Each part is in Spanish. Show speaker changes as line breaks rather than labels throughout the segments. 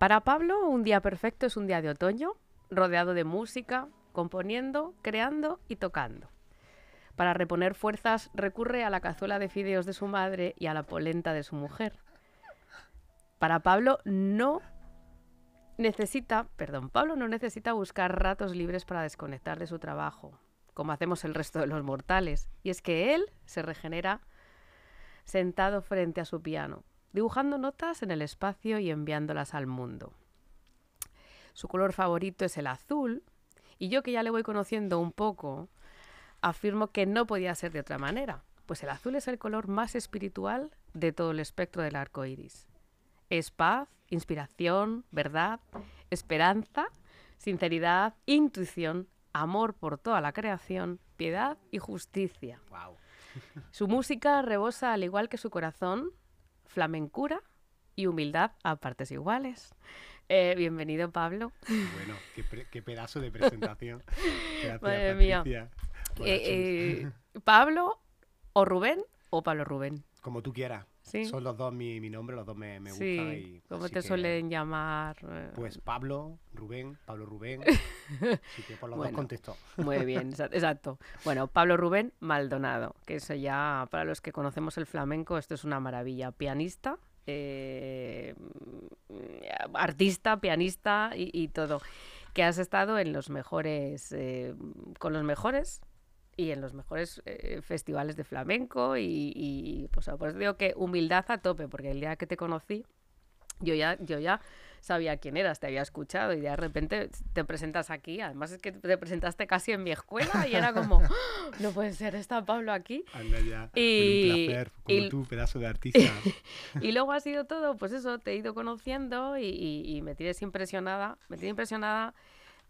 Para Pablo, un día perfecto es un día de otoño, rodeado de música, componiendo, creando y tocando. Para reponer fuerzas recurre a la cazuela de fideos de su madre y a la polenta de su mujer. Para Pablo no necesita, perdón, Pablo no necesita buscar ratos libres para desconectar de su trabajo, como hacemos el resto de los mortales, y es que él se regenera sentado frente a su piano, dibujando notas en el espacio y enviándolas al mundo. Su color favorito es el azul, y yo que ya le voy conociendo un poco, afirmo que no podía ser de otra manera, pues el azul es el color más espiritual de todo el espectro del arco iris. Es paz, inspiración, verdad, esperanza, sinceridad, intuición, amor por toda la creación, piedad y justicia. Su música rebosa, al igual que su corazón, flamencura y humildad a partes iguales. Eh, bienvenido, Pablo.
Bueno, qué, pedazo de presentación. Gracias,
Madre mía. Eh, eh, ¿Pablo o Rubén o Pablo Rubén?
Como tú quieras. Son los dos mi, nombre, los dos me, me
sí.
gustan. Y,
¿Cómo te suelen llamar?
Pues Pablo, Rubén, Pablo Rubén. Así que por los dos contesto.
Muy bien, exacto. Bueno, Pablo Rubén Maldonado, que eso ya, para los que conocemos el flamenco, esto es una maravilla. Pianista, eh, artista, pianista y, todo. Que has estado en los mejores, eh, con los mejores y en los mejores eh, festivales de flamenco y, y pues, pues digo que humildad a tope, porque el día que te conocí, yo ya, yo ya sabía quién eras, te había escuchado y de repente te presentas aquí. Además es que te presentaste casi en mi escuela y era como, ¡Ah! no puede ser, está Pablo aquí.
Anda ya, y, un placer, como tú, pedazo de artista.
y luego ha sido todo, pues eso, te he ido conociendo y, me tienes impresionada, me tiene impresionada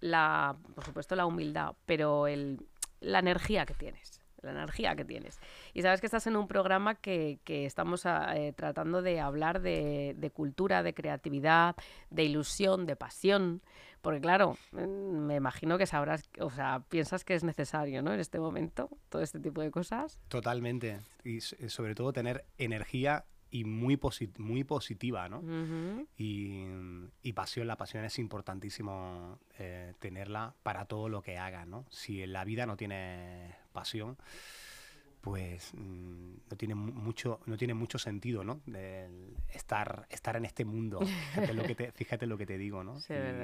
la, por supuesto, la humildad, pero el, la energía que tienes la energía que tienes. Y sabes que estás en un programa que, estamos ah, eh, tratando de hablar de, cultura, de creatividad, de ilusión, de pasión, porque claro, mm, me imagino que sabrás, o sea, piensas que es necesario, ¿no? En este momento, todo este tipo de cosas.
Totalmente. Y sobre todo tener energía y muy, muy positiva, ¿no? y, pasión, la pasión es importantísimo eh, tenerla para todo lo que hagas, ¿no? Si en la vida no tienes pasión, pues mm, no tiene mucho no tiene mucho sentido no estar estar en este mundo. Fíjate lo que te, fíjate lo que te digo no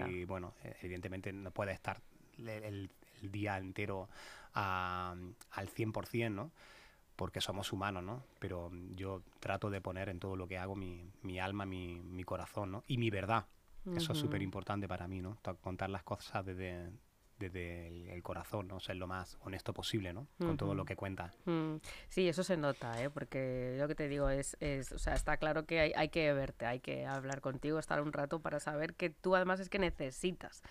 y, bueno evidentemente no puedes estar el, día entero al 100% no porque somos humanos, ¿no? Pero yo trato de poner en todo lo que hago mi, mi alma, mi, mi corazón, ¿no? Y mi verdad. Eso es súper importante para mí, ¿no? Contar las cosas desde, desde el, corazón, ¿no? Ser lo más honesto posible, ¿no? Con todo lo que cuenta.
Mm. Sí, eso se nota, ¿eh? Porque lo que te digo es, es o sea, está claro que hay, hay, que verte, hay que hablar contigo, estar un rato para saber que tú además es que necesitas,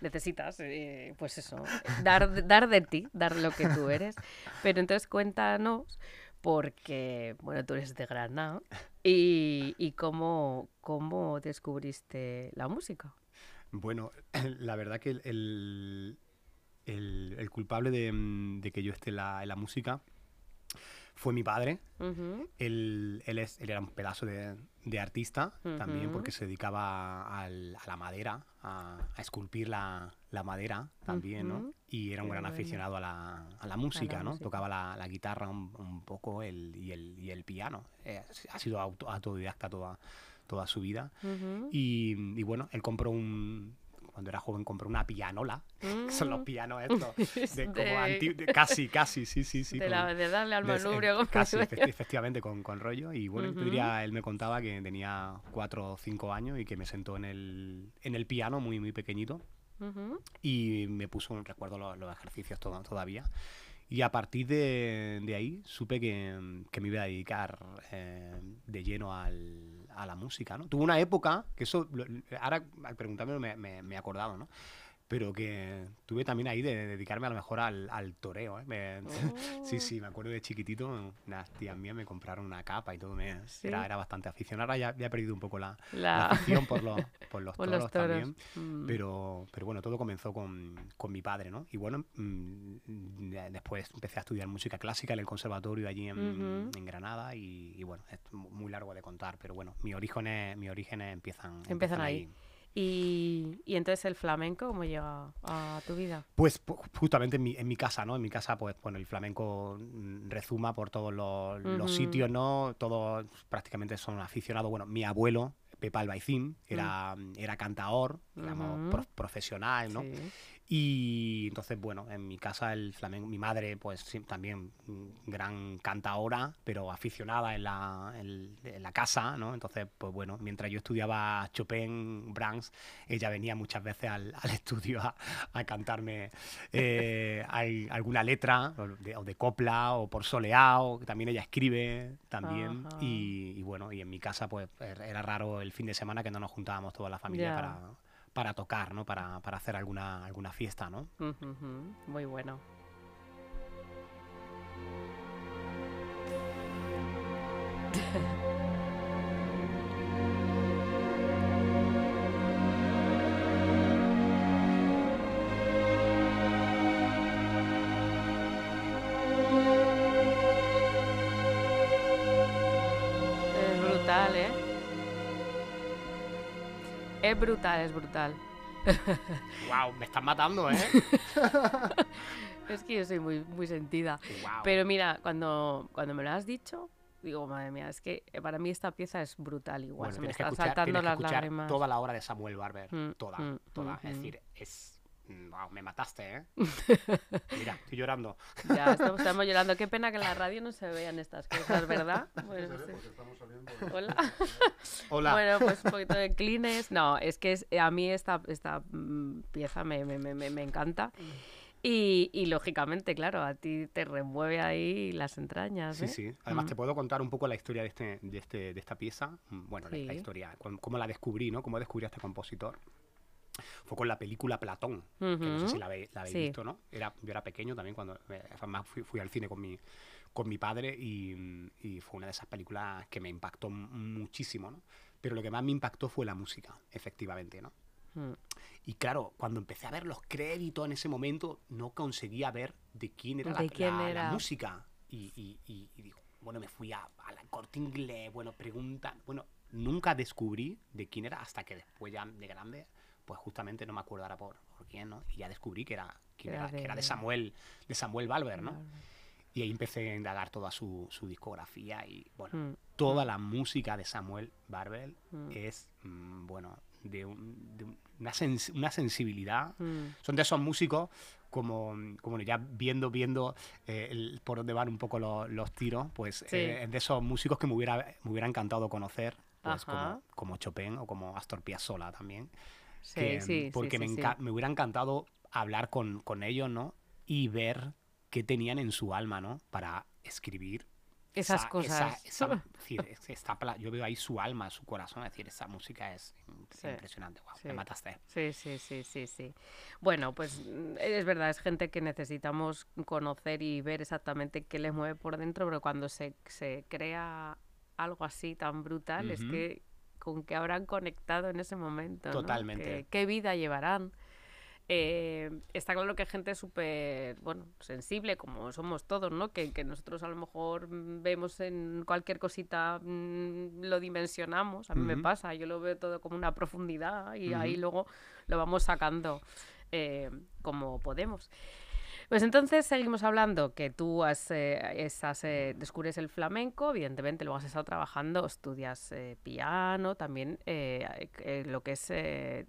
necesitas, eh, pues eso, dar, dar de ti, dar lo que tú eres. Pero entonces cuéntanos, porque, bueno, tú eres de Granada, y, y cómo, cómo descubriste la música.
Bueno, la verdad que el, el, culpable mm, de, que yo esté en la, música fue mi padre. él, él, es, él, era un pedazo de, de artista también porque se dedicaba a la madera, a, esculpir la, la, madera también, ¿no? Y era un gran aficionado a la, a la música, ¿no? Tocaba la, guitarra un, poco el, y, el, y el piano. Eh, ha sido autodidacta toda toda su vida. y, bueno, él compró un, cuando era joven compró una pianola, que son los mm. pianos estos, de, como casi, casi, sí, sí, sí.
De, darle al manubrio.
casi, efectivamente, con, con, rollo. Y bueno, diría, él me contaba que tenía cuatro o cinco años y que me sentó en el, en el piano muy, muy pequeñito. Y me puso, recuerdo los, los ejercicios todo, todavía. Y a partir de, ahí supe que, que, me iba a dedicar eh, de lleno al, a la música, ¿no? Tuve una época, que eso, ahora al preguntarme me, me, me he acordado, ¿no? Pero que tuve también ahí de, dedicarme a lo mejor al, al toreo. ¿eh? sí, sí, me acuerdo de chiquitito, unas tías mías me compraron una capa y todo. Me, era, era, bastante aficionado. Ahora ya, ya, he perdido un poco la, la... afición por los, por los, toros, también. Mm. Pero, pero bueno, todo comenzó con, con mi padre, ¿no? Y bueno, mm, después empecé a estudiar música clásica en el conservatorio allí en, en Granada y, bueno, es muy largo de contar, pero bueno, mis orígenes, mis orígenes empiezan,
empiezan, ahí. Y, y, entonces el flamenco, ¿cómo llega a tu vida?
Pues justamente en mi, en mi, casa, ¿no? En mi casa, pues bueno, el flamenco mm, rezuma por todos los, los sitios, ¿no? Todos prácticamente son aficionados. Bueno, mi abuelo, Pepa Albaicín, era, mm. era cantador, digamos, profesional, ¿no? Sí. Y entonces, bueno, en mi casa el flamenco, mi madre pues también gran cantaora, pero aficionada en la, en, la casa, ¿no? Entonces, pues bueno, mientras yo estudiaba Chopin, Brahms, ella venía muchas veces al, al estudio a, a cantarme eh, alguna letra, o de, copla, o por soleado, que también ella escribe también. Y, y, bueno, y en mi casa pues er, era raro el fin de semana que no nos juntábamos toda la familia para para tocar, ¿no? Para, para hacer alguna, alguna fiesta, ¿no?
Muy bueno. Es brutal, es brutal.
wow, me están matando, ¿eh?
es que yo soy muy, muy sentida. Pero mira, cuando, cuando me lo has dicho, digo, madre mía, es que para mí esta pieza es brutal igual. se me están saltando las lágrimas.
Toda la obra de Samuel Barber, mm, toda, mm, toda. Mm, es decir, es Wow, me mataste, ¿eh? Mira, estoy llorando.
Ya, estamos, llorando. Qué pena que en la radio no se vean estas cosas, ¿verdad? Pues, Hola.
Hola.
Bueno, pues un poquito de clines. No, es que a mí esta, esta mm, pieza me, me, me, me encanta. Y, y, lógicamente, claro, a ti te remueve ahí las entrañas.
Sí, ¿eh? sí. Además, te puedo contar un poco la historia de, este, de, este, de esta pieza. Mm, bueno, la, historia, cómo la descubrí, ¿no? Cómo descubrí a este compositor fue con la película Platón, que no sé si la, habéis visto, ¿no? Era, yo era pequeño también cuando además fui, fui, al cine con mi, con mi padre y, y, fue una de esas películas que me impactó muchísimo, ¿no? Pero lo que más me impactó fue la música, efectivamente, ¿no? Mm. Y claro, cuando empecé a ver los créditos en ese momento, no conseguía ver de quién era, la, música. Y, y, y, digo, bueno, me fui a, a la corte inglés, bueno, pregunta, bueno, nunca descubrí de quién era hasta que después ya de grande pues justamente no me acuerdo ahora por, por quién, ¿no? Y ya descubrí que era, que era, de, que era de Samuel, de Samuel Valver, ¿no? Y ahí empecé a indagar toda su, su discografía y, bueno, mm. toda mm. la música de Samuel Barber mm. es, bueno, de, una, una, sensibilidad. Son de esos músicos como, como ya viendo, viendo eh, por dónde van un poco los tiros, pues eh, de esos músicos que me hubiera, me hubiera encantado conocer, pues como, como Chopin o como Astor Piazzolla también. Sí, sí, porque me, me, hubiera encantado hablar con, con, ellos, ¿no? Y ver qué tenían en su alma, ¿no? Para escribir.
Esas cosas.
Esa, yo veo ahí su alma, su corazón. Es decir, esa música es impresionante. Wow, me mataste.
Sí, sí, sí, sí, sí. Bueno, pues mm, es verdad, es gente que necesitamos conocer y ver exactamente qué les mueve por dentro, pero cuando se, se crea algo así tan brutal, es que con qué habrán conectado en ese momento.
Totalmente.
¿Qué, vida llevarán? Eh, está claro que gente súper, bueno, sensible, como somos todos, ¿no? Que, que, nosotros a lo mejor vemos en cualquier cosita, mm, lo dimensionamos, a mí me pasa, yo lo veo todo como una profundidad y ahí luego lo vamos sacando eh, como podemos. Pues entonces seguimos hablando que tú has, eh, eh, descubres el flamenco, evidentemente lo has estado trabajando, estudias eh, piano, también lo que es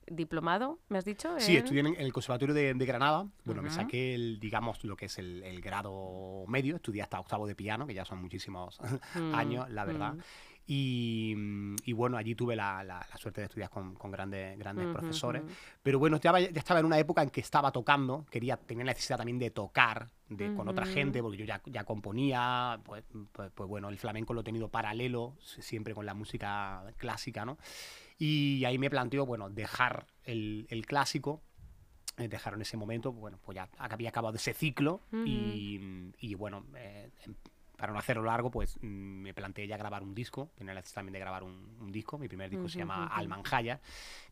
diplomado, ¿me has dicho?
Sí, estudié en el Conservatorio de, Granada. Bueno, me saqué, el, digamos, lo que es el, grado medio, estudié hasta octavo de piano, que ya son muchísimos mm, años, la verdad. Mm. Y, y, bueno, allí tuve la, la, suerte de estudiar con, con grandes, grandes profesores. Pero bueno, ya, ya, estaba en una época en que estaba tocando, quería, tenía necesidad también de tocar de, con otra gente, porque yo ya, ya componía, pues, pues, pues, bueno, el flamenco lo he tenido paralelo, siempre con la música clásica, ¿no? Y ahí me planteó, bueno, dejar el, el clásico eh, dejar en ese momento, bueno, pues ya había acabado ese ciclo y, y, bueno, eh, para no hacerlo largo, pues mm, me planteé ya grabar un disco, tenía la también de grabar un, disco, mi primer disco se llama Almanjaya,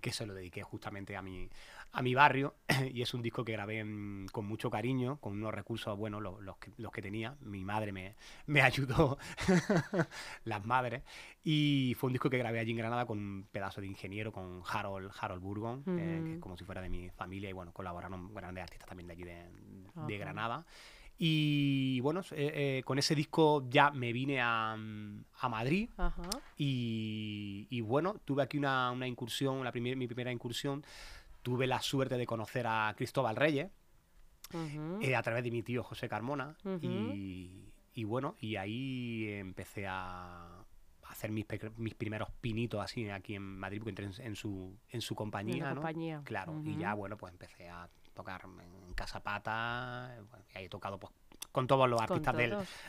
que se lo dediqué justamente a mi, a mi barrio y es un disco que grabé mm, con mucho cariño, con unos recursos buenos, los, que, los que tenía. Mi madre me, me ayudó, las madres, y fue un disco que grabé allí en Granada con un pedazo de ingeniero, con Harold, Harold Burgon, eh, que es como si fuera de mi familia, y bueno, colaboraron grandes artistas también de allí de, de Granada. Y bueno, eh, eh, con ese disco ya me vine a, a Madrid y, y, bueno, tuve aquí una, una incursión, la primer, mi primera incursión. Tuve la suerte de conocer a Cristóbal Reyes eh, a través de mi tío José Carmona y, bueno, y ahí empecé a hacer mis, mis, primeros pinitos así aquí en Madrid porque entré en, su, en su compañía, ¿no?
compañía.
Claro, y ya bueno, pues empecé a tocar en Casa Pata, y ahí he tocado pues con todos los artistas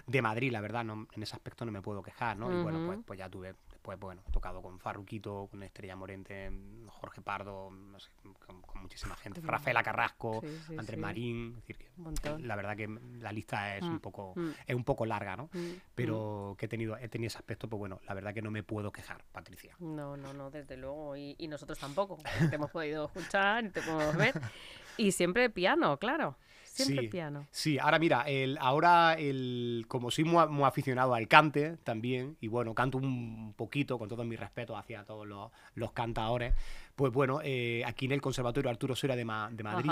de Madrid, la verdad, no, en ese aspecto no me puedo quejar, ¿no? Y bueno, pues, pues ya tuve pues bueno, he tocado con Farruquito, con Estrella Morente, Jorge Pardo, no sé, con, muchísima gente, Rafaela Carrasco, Andrés Marín, decir, que, la verdad que la lista es un mm, poco mm. es un poco larga, ¿no? Mm, Pero que he tenido he tenido ese aspecto, pues bueno, la verdad que no me puedo quejar, Patricia.
No, no, no, desde luego y, y nosotros tampoco. te hemos podido escuchar, te podemos ver y siempre piano, claro. Siempre
sí,
piano.
Sí, ahora mira, el, ahora el, como soy muy, aficionado al cante también, y bueno, canto un poquito, con todo mi respeto hacia todos los, los cantadores, pues bueno, eh, aquí en el Conservatorio Arturo Soria de, de Madrid,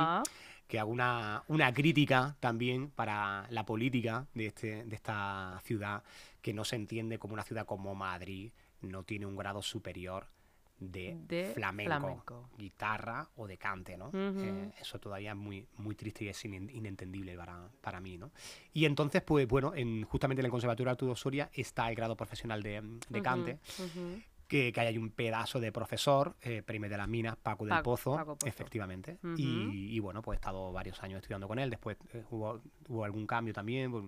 que hago una, una, crítica también para la política de, este, de esta ciudad, que no se entiende como una ciudad como Madrid, no tiene un grado superior de, flamenco, guitarra o de cante, ¿no? Eh, eso todavía es muy, muy triste y es inentendible para, para mí, ¿no? Y entonces, pues bueno, en, justamente en el Conservatorio Arturo Soria está el grado profesional de, de cante, que, que hay un pedazo de profesor, eh, Prime de las Minas, Paco del Pozo, efectivamente. y, bueno, pues he estado varios años estudiando con él. Después eh, hubo, hubo, algún cambio también. Pues,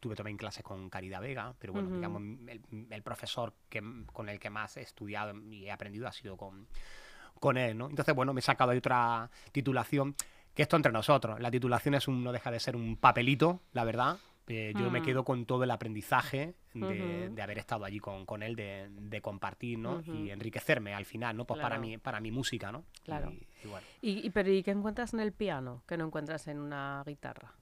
tuve también clases con Caridad Vega, pero bueno, digamos, el, profesor que, con el que más he estudiado y he aprendido ha sido con, con él, ¿no? Entonces, bueno, me he sacado de otra titulación que esto entre nosotros. La titulación es un, no deja de ser un papelito, la verdad, eh, yo me mm. quedo con todo el aprendizaje de, haber estado allí con, con él, de, compartir, ¿no? Y enriquecerme al final, ¿no? Pues para, mi, para mi música, ¿no?
Claro. Y, pero ¿y qué encuentras en el piano que no encuentras en una guitarra?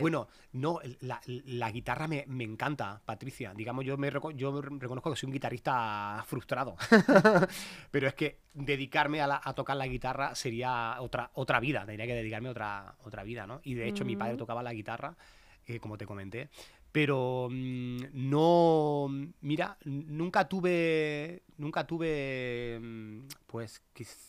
Bueno, no, la, la guitarra me, me, encanta, Patricia. Digamos, yo me yo reconozco que soy un guitarrista frustrado. pero es que dedicarme a, a, tocar la guitarra sería otra, otra vida. Tendría que dedicarme a otra, otra vida, ¿no? Y de hecho, mi padre tocaba la guitarra eh, como te comenté. Pero mm, no, mira, nunca tuve, nunca tuve, mm, pues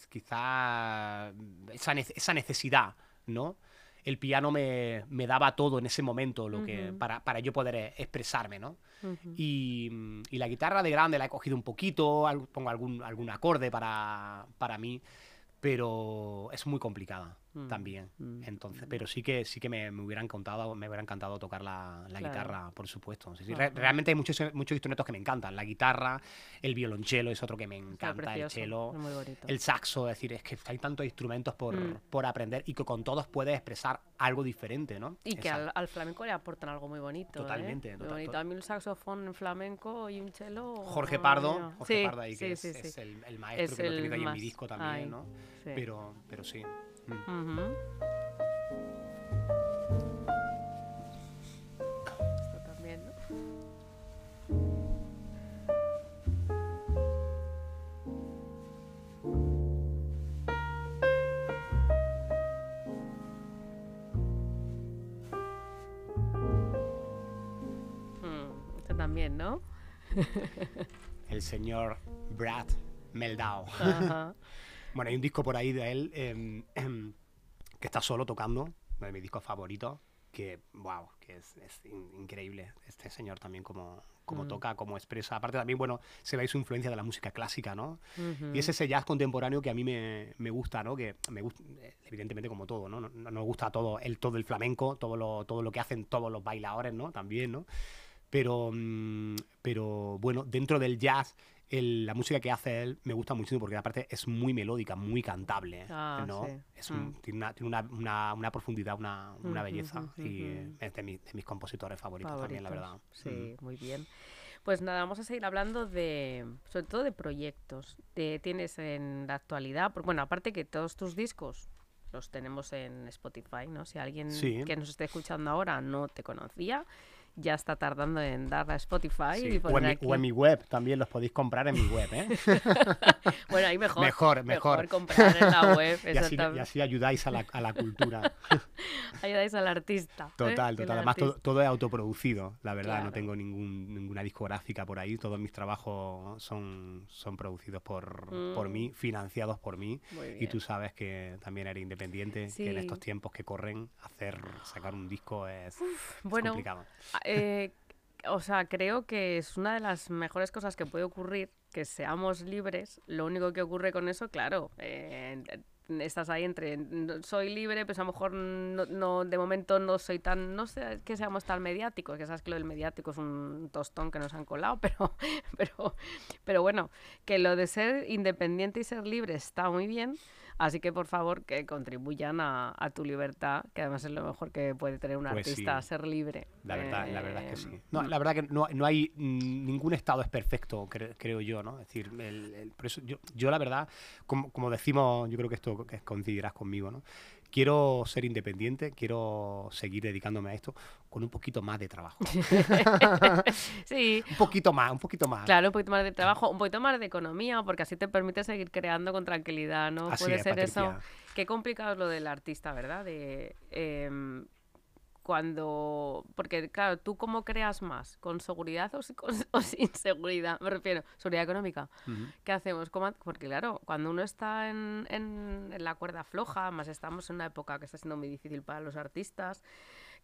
quizá esa, esa necesidad, ¿no? el piano me, me, daba todo en ese momento lo que, para, para, yo poder eh, expresarme, ¿no? y, mm, y, la guitarra de grande la he cogido un poquito, pongo algún, algún acorde para, para mí, pero es muy complicada. Mm, también. Mm, Entonces, mm. pero sí que sí que me, me hubiera encantado, me hubiera encantado tocar la, la guitarra, por supuesto. realmente hay muchos, muchos instrumentos que me encantan. La guitarra, el violonchelo es otro que me encanta, el cello, el saxo, es decir, es que hay tantos instrumentos por, por, aprender y que con todos puedes expresar algo diferente, ¿no?
Y que al, flamenco le aportan algo muy bonito.
¿eh? Totalmente.
muy bonito. A mí un saxofón en flamenco y un cello.
Jorge Pardo, Jorge Pardo ahí, que es, es el, el, maestro que lo tengo ahí en mi disco también, ¿no? Pero, pero sí. Mm.
Esto también, ¿no? Mm, esto también, ¿no?
El señor Brad Meldau. Bueno, hay un disco por ahí de él em, que está solo tocando, uno de mis discos favoritos, que, wow, que es, increíble. Este señor también como, como mm. toca, como expresa. Aparte también, bueno, se ve su influencia de la música clásica, ¿no? Y es ese jazz contemporáneo que a mí me, me, gusta, ¿no? Que me gusta, evidentemente como todo, ¿no? No, nos gusta todo el, todo el flamenco, todo lo, todo lo que hacen todos los bailadores, ¿no? También, ¿no? Pero, mm, pero bueno, dentro del jazz la música que hace él me gusta muchísimo porque aparte es muy melódica, muy cantable,
Ah,
¿no?
sí.
Es un-
Mm.
tiene una, tiene una, una- una profundidad, una, una belleza y es de, mi- de mis compositores favoritos, también, la verdad.
Sí,
Mm.
muy bien. Pues nada, vamos a seguir hablando de, sobre todo de proyectos. que tienes en la actualidad, por- bueno, aparte que todos tus discos los tenemos en Spotify, ¿no? Si alguien
Sí.
que nos esté escuchando ahora no te conocía, ya está tardando en darle a Spotify
Sí,
y
O, en mi,
aquí.
o en mi web, también los podéis comprar en mi web, ¿eh?
Bueno, ahí mejor.
Mejor, mejor.
comprar en la web,
y, así, y así ayudáis a la, a la cultura.
Ayudáis al artista. ¿eh?
Total, total. Además, todo, todo es autoproducido, la verdad.
Claro.
No tengo ningún, ninguna discográfica por ahí. Todos mis trabajos son, son producidos por, por
Mm.
mí, financiados por mí. Y tú sabes que también eres independiente, que en estos tiempos que corren, hacer sacar un disco es, es
bueno,
complicado.
Eh, o sea, creo que es una de las mejores cosas que puede ocurrir, que seamos libres. Lo único que ocurre con eso, claro, eh, estás ahí entre soy libre, pues a lo mejor no, no- de momento no soy tan, no sé que seamos tan mediáticos, que sabes que lo del mediático es un tostón que nos han colado, pero, pero, pero bueno, que lo de ser independiente y ser libre está muy bien. Así que por favor que contribuyan a, a tu libertad, que además es lo mejor que puede tener un
Pues
artista,
sí.
ser libre.
La verdad, la verdad es que sí.
Eh,
No, la verdad que no, no hay mm, ningún estado es perfecto, cre- creo yo, ¿no? Es decir, el- el- por eso yo, yo la verdad, como, como decimos, yo creo que esto que coincidirás conmigo, ¿no? Quiero ser independiente, quiero seguir dedicándome a esto con un poquito más de trabajo.
sí,
un poquito más, un poquito más.
claro, un poquito más de trabajo, un poquito más de economía, porque así te permite seguir creando con tranquilidad, ¿no?
Así
Puede
es,
ser eso. Qué complicado es lo del artista, ¿verdad? De em, cuando. Porque, claro, ¿tú cómo creas más? ¿Con seguridad o, si- con- o sin seguridad? Me refiero, seguridad económica. ¿Qué hacemos? ¿Cómo ha- Porque claro, cuando uno está en, en- en la cuerda floja, más estamos en una época que está siendo muy difícil para los artistas,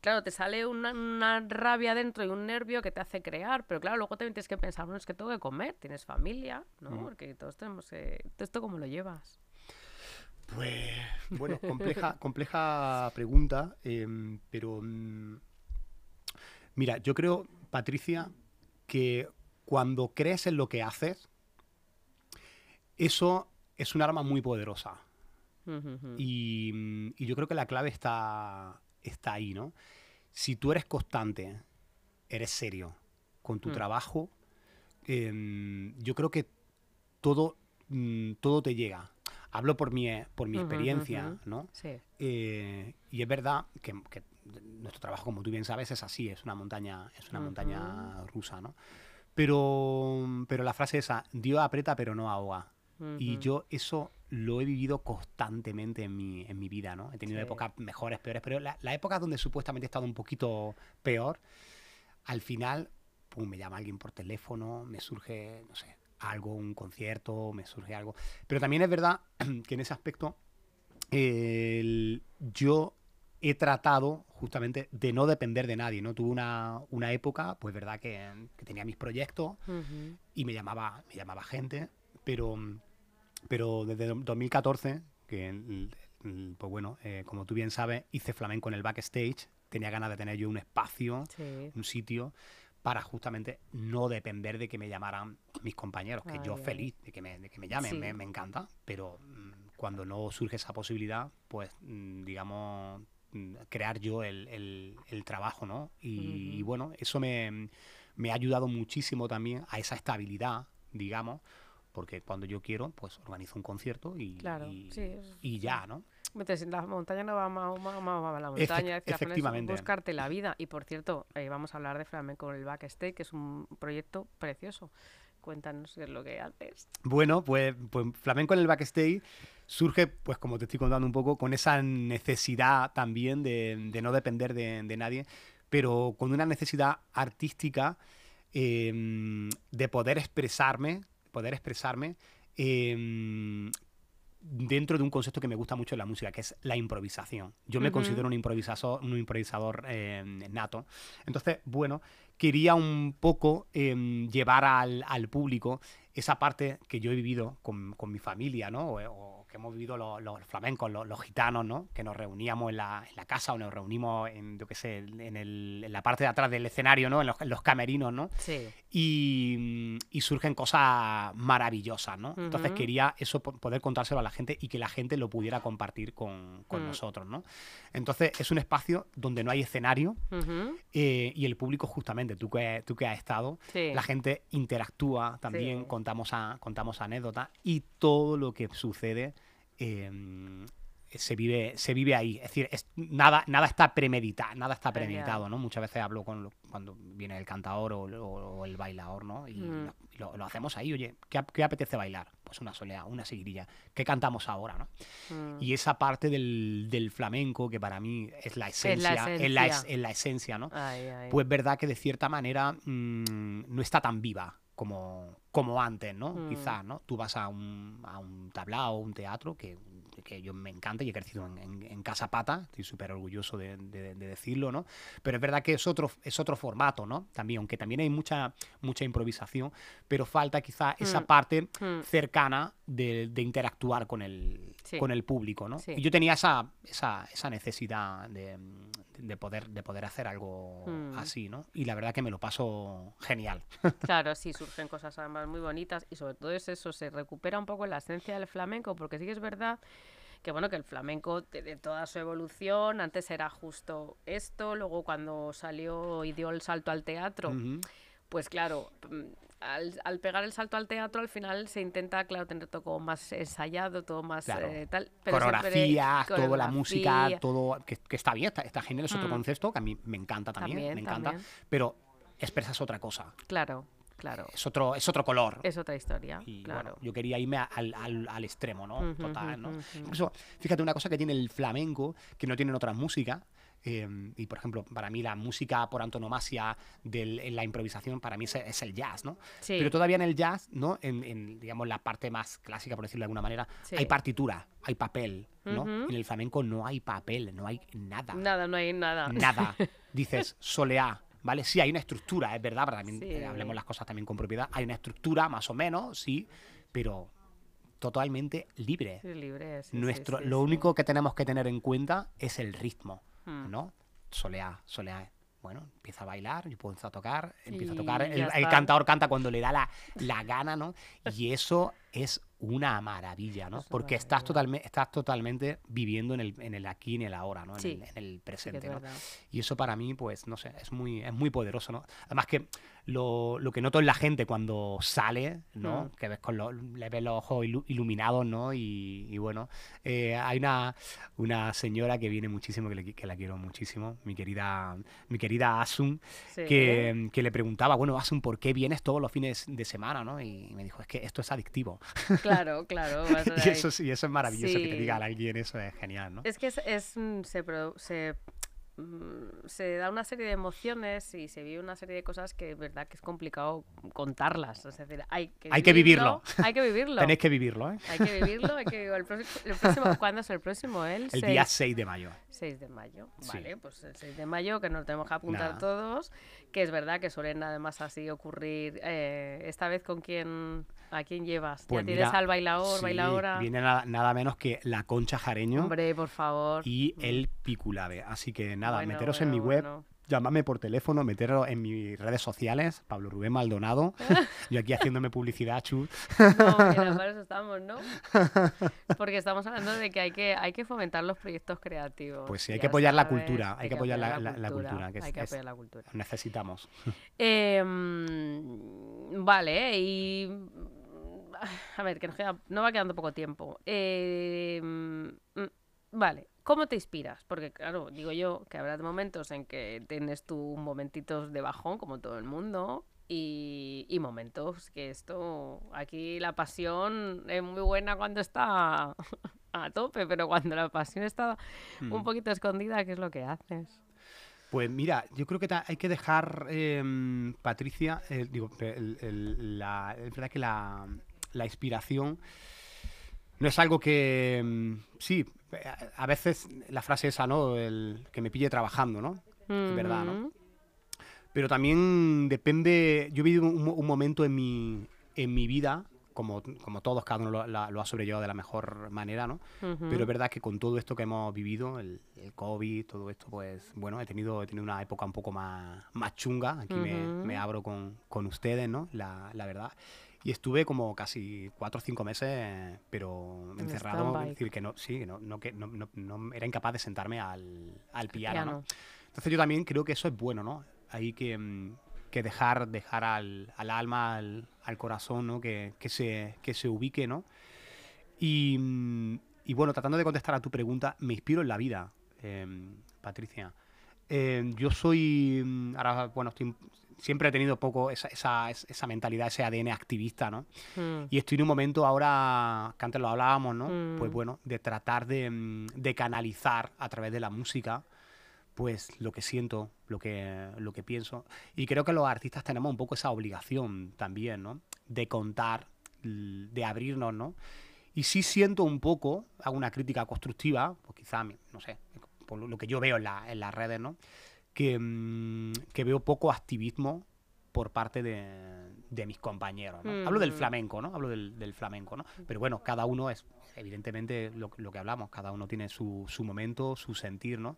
claro, te sale una, una rabia dentro y un nervio que te hace crear, pero claro, luego también tienes que pensar, bueno, es que tengo que comer, tienes familia, ¿no?
Mm.
Porque todos tenemos que... ¿tú ¿Esto cómo lo llevas?
Pues, bueno, compleja, compleja pregunta, em, pero mm, mira, yo creo, Patricia, que cuando crees en lo que haces, eso es un arma muy poderosa. Y, mm, y yo creo que la clave está, está ahí, ¿no? Si tú eres constante, eres serio con tu
Mm.
trabajo, em, yo creo que todo, todo te llega. Hablo por mi, por mi experiencia. ¿no?
Sí.
Eh, y es verdad que, que nuestro trabajo, como tú bien sabes, es así, es una montaña, es una montaña rusa, ¿no? Pero, pero la frase esa, Dios aprieta pero no ahoga. Y yo eso lo he vivido constantemente en mi, en mi vida, ¿no? He tenido
Sí.
épocas mejores, peores, pero la, la época donde supuestamente he estado un poquito peor, al final, pum, me llama alguien por teléfono, me surge, no sé, algo, un concierto, me surge algo. Pero también es verdad que en ese aspecto el- yo he tratado justamente de no depender de nadie, ¿no? Tuve una, una época, pues verdad que, que tenía mis proyectos
Ujú.
y me llamaba, me llamaba gente, pero, pero desde do- 2014, que pues bueno, eh, como tú bien sabes, hice flamenco en el backstage, tenía ganas de tener yo un espacio,
Sí.
un sitio para justamente no depender de que me llamaran mis compañeros, que yo feliz de que me, de que me llamen,
Sí.
me, me encanta, pero mm, cuando no surge esa posibilidad, pues mm, digamos, mm, crear yo el, el- el trabajo, ¿no? Y, bueno, eso me, me ha ayudado muchísimo también a esa estabilidad, digamos, porque cuando yo quiero, pues organizo un concierto y,
Claro,
y,
sí, es-
y ya, ¿no?
Metes en la montaña no va más, más, más va la
Efe-
montaña. final es
efectivamente.
buscarte la vida. Y por cierto, eh, vamos a hablar de flamenco en el backstage, que es un proyecto precioso. Cuéntanos qué es lo que haces.
Bueno, pues, pues flamenco en el backstage surge, pues como te estoy contando un poco, con esa necesidad también de, de no depender de, de nadie, pero con una necesidad artística eh, de poder expresarme, poder expresarme eh, dentro de un concepto que me gusta mucho en la música, que es la improvisación. Yo me considero un improvisador, un improvisador eh, nato. Entonces, bueno, quería un poco eh, llevar al, al público esa parte que yo he vivido con, con mi familia, ¿no? O, o que hemos vivido los, flamencos, los, gitanos, ¿no? Que nos reuníamos en la, en la, casa o nos reunimos en, yo qué sé, en, el, en, la parte de atrás del escenario, ¿no? En los, camerinos, ¿no?
Sí.
Y, y, surgen cosas maravillosas, ¿no? Entonces quería eso poder contárselo a la gente y que la gente lo pudiera compartir con, con mm. nosotros, ¿no? Entonces es un espacio donde no hay escenario eh, y el público justamente, tú que, tú que has estado, la gente interactúa también, contamos, a, contamos anécdotas y todo lo que sucede Em, se vive, se vive ahí. Es decir, nada, nada está premeditado, nada está premeditado, ¿no? Muchas veces hablo con cuando viene el cantador o, el bailador, ¿no? Y mm. lo, hacemos ahí, oye, ¿qué, apetece bailar? Pues una soleá, una seguirilla. ¿Qué cantamos ahora, no? Mm. Y esa parte del, flamenco, que para mí es la esencia, es la esencia, ¿no? Pues verdad que de cierta manera mm, no está tan viva como, como antes, ¿no? Mm. Quizás, ¿no? Tú vas a un, a un tablao, un teatro, que, que yo me encanta y he crecido en, en, Casa Pata, estoy súper orgulloso de, de, decirlo, ¿no? Pero es verdad que es otro, es otro formato, ¿no? También, aunque también hay mucha, mucha improvisación, pero falta quizá esa mm. parte mm. cercana de, de, interactuar con el, con el público, ¿no? Y yo tenía esa, esa, esa necesidad de, de poder, de poder hacer algo hmm. así, ¿no? Y la verdad que me lo paso genial.
Claro, sí, surgen cosas además muy bonitas y sobre todo es eso, se recupera un poco la esencia del flamenco, porque sí que es verdad que bueno, que el flamenco de, toda su evolución, antes era justo esto, luego cuando salió y dio el salto al teatro, pues claro, mm, al, pegar el salto al teatro, al final se intenta, claro, tener todo más ensayado, todo más eh, tal.
Pero coreografía, toda la música, todo, que, está bien, está, genial, es otro mm. concepto que a mí me encanta también, me encanta, pero expresas otra cosa.
Claro. Claro.
Es otro, es otro color.
Es otra historia. claro.
yo quería irme al, al, extremo, ¿no? Total, ¿no? Incluso, fíjate, una cosa que tiene el flamenco, que no tienen otras músicas, Em, y por ejemplo, para mí la música por antonomasia de en la improvisación, para mí es, el jazz, ¿no? Pero todavía en el jazz, ¿no? En, digamos, la parte más clásica, por decirlo de alguna manera, hay partitura, hay papel, ¿no? En el flamenco no hay papel, no hay nada.
Nada, no hay nada.
Nada. Dices, soleá, ¿vale? Sí, hay una estructura, es verdad, pero también eh, hablemos las cosas también con propiedad. Hay una estructura, más o menos, sí, pero totalmente libre.
libre,
Nuestro, lo único que tenemos que tener en cuenta es el ritmo. Hmm. ¿no? Soleá, soleá. Bueno, empieza a bailar, yo puedo a tocar, empieza a tocar, el, el, cantador canta cuando le da la, la gana, ¿no? Y eso es una maravilla, ¿no? Porque estás, totalmente estás totalmente viviendo en el, en el aquí y en el ahora, ¿no? En, el, presente, ¿no? Y eso para mí, pues, no sé, es muy, es muy poderoso, ¿no? Además que lo, lo que noto en la gente cuando sale, ¿no? Mm. Que ves con los, le ves los ojos iluminados, ¿no? Y, bueno, eh, hay una, una señora que viene muchísimo, que, que, la quiero muchísimo, mi querida, mi querida Asun, que, que, le preguntaba, bueno, Asun, ¿por qué vienes todos los fines de semana, ¿no? Y me dijo, es que esto es adictivo.
Claro, claro.
y, eso, sí, eso es maravilloso que te diga alguien eso, es genial, ¿no?
Es que es, mm, se, se Mm, se da una serie de emociones y se vive una serie de cosas que es verdad que es complicado contarlas. Es decir, hay que,
hay que vivirlo.
Hay que vivirlo.
Tenéis que vivirlo, ¿eh?
Hay que vivirlo. Hay que, el, próximo, ¿Cuándo es el próximo? El,
el día 6 de mayo.
6 de mayo. Vale, pues el 6 de mayo que nos tenemos que apuntar todos. Que es verdad que suelen además así ocurrir. Eh, esta vez con quién ¿A quién llevas? ¿Ya pues tienes al bailador, bailadora?
Viene nada, menos que la Concha Jareño.
Hombre, por favor.
Y el Piculave. Así que nada, meteros en mi web. Llámame por teléfono, meterlo en mis redes sociales, Pablo Rubén Maldonado. Yo aquí haciéndome publicidad, chut.
No, para eso estamos, ¿no? Porque estamos hablando de que hay que, hay que fomentar los proyectos creativos.
Pues sí, hay que apoyar la cultura. Hay, que apoyar la, cultura.
hay que apoyar la cultura.
Necesitamos.
Em, vale, y a ver, que nos queda, no va quedando poco tiempo. Em, mm, vale, ¿cómo te inspiras? Porque, claro, digo yo que habrá momentos en que tienes tú momentitos de bajón, como todo el mundo, y, momentos que esto, aquí la pasión es muy buena cuando está a tope, pero cuando la pasión está un hmm. poquito escondida, ¿qué es lo que haces?
Pues mira, yo creo que hay que dejar, em, Patricia, digo, la, es verdad que la, la inspiración no es algo que, mm, sí, a veces la frase esa, ¿no? El que me pille trabajando, ¿no? Es verdad, ¿no? Pero también depende, yo he vivido un, momento en mi, en mi vida como, como todos, cada uno lo, ha sobrellevado de la mejor manera, ¿no? Pero es verdad que con todo esto que hemos vivido, el, el, COVID, todo esto, pues bueno, he tenido, he tenido una época un poco más, más chunga. Aquí me, me, abro con, con ustedes, ¿no? La, la, verdad. Y estuve como casi cuatro o cinco meses, pero encerrado, es decir, que no, sí, no, no, que no, no, era incapaz de sentarme al, al piano, ¿no? Entonces yo también creo que eso es bueno, ¿no? Hay que, mm, que dejar, dejar al, al alma, al, al, corazón, ¿no? Que, que, se, que se ubique, ¿no? Y, mm, y, bueno, tratando de contestar a tu pregunta, me inspiro en la vida, em, Patricia. Em, yo soy, mm, ahora, bueno, estoy, siempre he tenido poco esa, esa, esa, mentalidad, ese ADN activista, ¿no? Y estoy en un momento ahora, que antes lo hablábamos, ¿no? Pues bueno, de tratar de, de canalizar a través de la música pues lo que siento, lo que, lo que pienso. Y creo que los artistas tenemos un poco esa obligación también, ¿no? De contar, de abrirnos, ¿no? Y sí siento un poco, hago una crítica constructiva, pues quizá, no sé, por lo que yo veo en, la, en las redes, ¿no? Que, mm, que, veo poco activismo por parte de, de mis compañeros. ¿no? Hablo del mm. flamenco, ¿no? Hablo del, del, flamenco, ¿no? Pero bueno, cada uno es, evidentemente, lo, lo que hablamos, cada uno tiene su, su momento, su sentir, ¿no?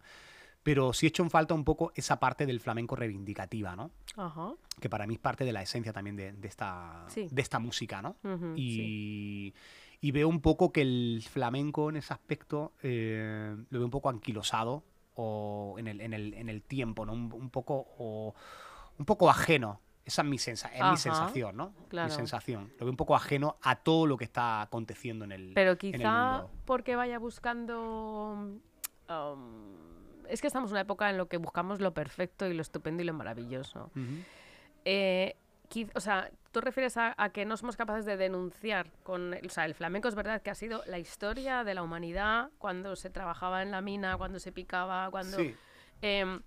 pero sí he hecho en falta un poco esa parte del flamenco reivindicativa, ¿no? Ajá. Que para mí es parte de la esencia también de, esta, de esta música, ¿no? y, y, veo un poco que el flamenco en ese aspecto eh, lo veo un poco anquilosado o en el, en el, en el tiempo, ¿no? Un, poco, o, un poco ajeno. Esa es mi, sensa es mi sensación, ¿no? Claro. Mi sensación. Lo veo un poco ajeno a todo lo que está aconteciendo en el
Pero quizá porque vaya buscando... Um, es que estamos en una época en la que buscamos lo perfecto y lo estupendo y lo maravilloso. Eh, o sea, tú refieres a, que no somos capaces de denunciar con... O sea, el flamenco es verdad que ha sido la historia de la humanidad cuando se trabajaba en la mina, cuando se picaba, cuando... Em,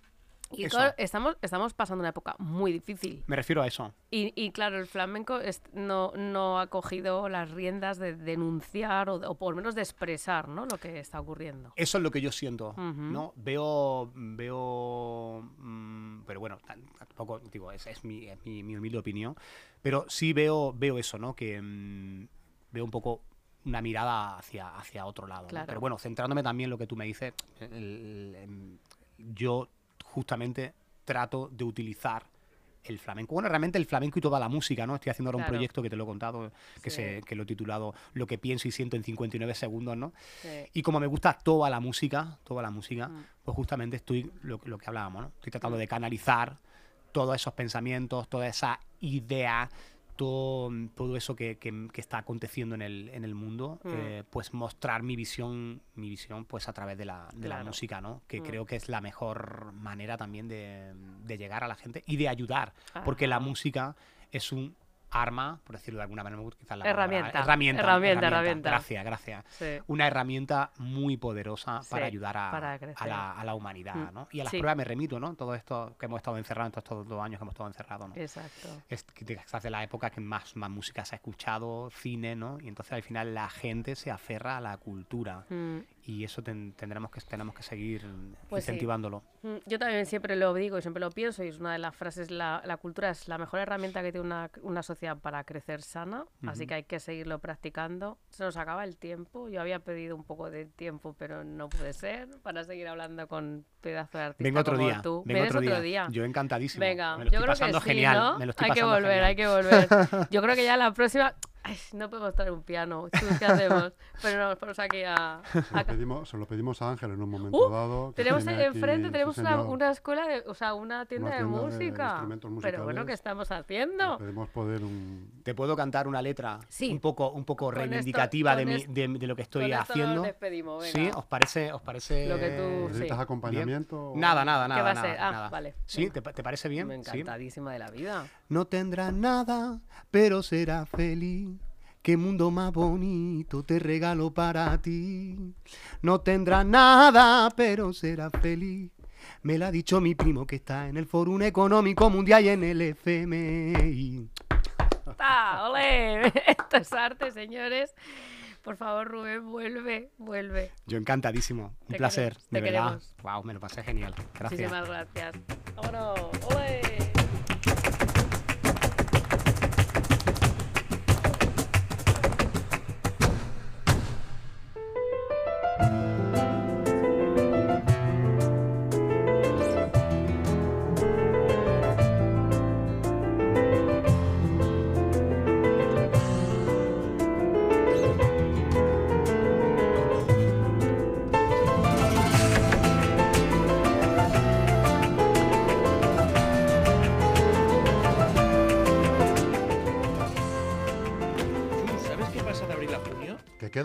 y claro, estamos, estamos pasando una época muy difícil.
Me refiero a eso.
Y, claro, el flamenco no, no ha cogido las riendas de denunciar o, por lo menos de expresar ¿no? lo que está ocurriendo.
Eso es lo que yo siento. ¿no? Veo, veo mm, pero bueno, tampoco, digo, es, es, mi, es mi, humilde opinión, pero sí veo, veo eso, ¿no? que mm, veo un poco una mirada hacia, hacia otro lado. Pero bueno, centrándome también en lo que tú me dices, yo justamente trato de utilizar el flamenco. Bueno, realmente el flamenco y toda la música, ¿no? Estoy haciendo ahora un proyecto que te lo he contado, que, se, que lo he titulado Lo que pienso y siento en 59 segundos, ¿no? Y como me gusta toda la música, toda la música, mm. pues justamente estoy, lo, lo, que hablábamos, ¿no? Estoy tratando mm. de canalizar todos esos pensamientos, toda esa idea, todo, todo eso que, que, está aconteciendo en el, en el mundo, mm. eh, pues mostrar mi visión, mi visión pues a través de la, de la música, ¿no? Que mm. creo que es la mejor manera también de, de llegar a la gente y de ayudar, porque la música es un arma, por decirlo de alguna manera, quizás la
herramienta.
herramienta. Herramienta, herramienta. Gracias, gracias. Una herramienta muy poderosa para ayudar a, a, la, a, la, humanidad, mm. ¿no? Y a las pruebas me remito, ¿no? Todo esto que hemos estado encerrados, todos estos dos años que hemos estado encerrados, ¿no?
Exacto.
Es quizás de la época que más, más música se ha escuchado, cine, ¿no? Y entonces al final la gente se aferra a la cultura. Mm y eso tendremos que tenemos que seguir pues incentivándolo.
Mm, yo también siempre lo digo y siempre lo pienso y es una de las frases, la, la cultura es la mejor herramienta que tiene una, una sociedad para crecer sana, así que hay que seguirlo practicando. Se nos acaba el tiempo, yo había pedido un poco de tiempo, pero no puede ser, para seguir hablando con pedazo de artista
Vengo otro
como
día,
tú.
Vengo otro, día. otro, día. Yo encantadísimo.
Venga, yo creo que sí, genial. ¿no? Me lo estoy hay que volver, genial. hay que volver. Yo creo que ya la próxima Ay, no podemos traer un piano. ¿Qué hacemos? Pero no, nos ponemos aquí a.
Se, lo pedimos, se lo pedimos a Ángel en un momento uh, dado.
Tenemos enfrente tenemos una, una, escuela, de, o sea, una tienda, una tienda de música. De pero bueno, ¿qué estamos haciendo?
Podemos poder un...
Te puedo cantar una letra sí. un poco, un poco reivindicativa esto, de, mi, de, de, lo que estoy
con
haciendo.
Nos despedimos, venga.
Sí, ¿os parece? ¿Os parece...
Lo que tú,
¿Necesitas
sí.
acompañamiento?
Nada, nada, nada.
¿Qué va
a
ser? Ah,
nada.
vale.
¿Sí? ¿Te, ¿Te, parece bien?
Me encantadísima de la vida.
No tendrás nada, pero serás feliz Qué mundo más bonito te regalo para ti. No tendrás nada, pero serás feliz. Me lo ha dicho mi primo que está en el Foro Económico Mundial y en el FMI.
¡Ah, ole! Esto es arte, señores. Por favor, Rubén, vuelve, vuelve.
Yo encantadísimo. Un
te
placer,
queremos,
de verdad.
Queremos.
Wow, me lo pasé genial. Gracias.
Muchísimas gracias. ¡Vámonos! ¡Ole!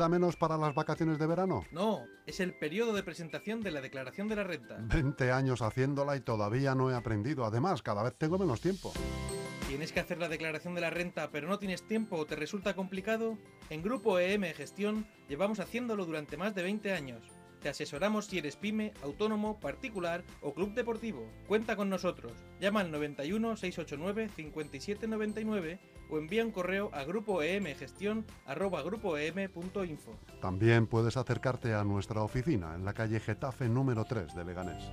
Queda menos para las vacaciones de verano?
No, es el periodo de presentación de la declaración de la renta.
20 años haciéndola y todavía no he aprendido. Además, cada vez tengo menos tiempo.
¿Tienes que hacer la declaración de la renta pero no tienes tiempo o te resulta complicado? En Grupo EM Gestión llevamos haciéndolo durante más de 20 años. Te asesoramos si eres pyme, autónomo, particular o club deportivo. Cuenta con nosotros. Llama al 91 689 5799 o envía un correo a grupoemgestión@grupoem.info.
También puedes acercarte a nuestra oficina en la calle Getafe número 3 de Leganés.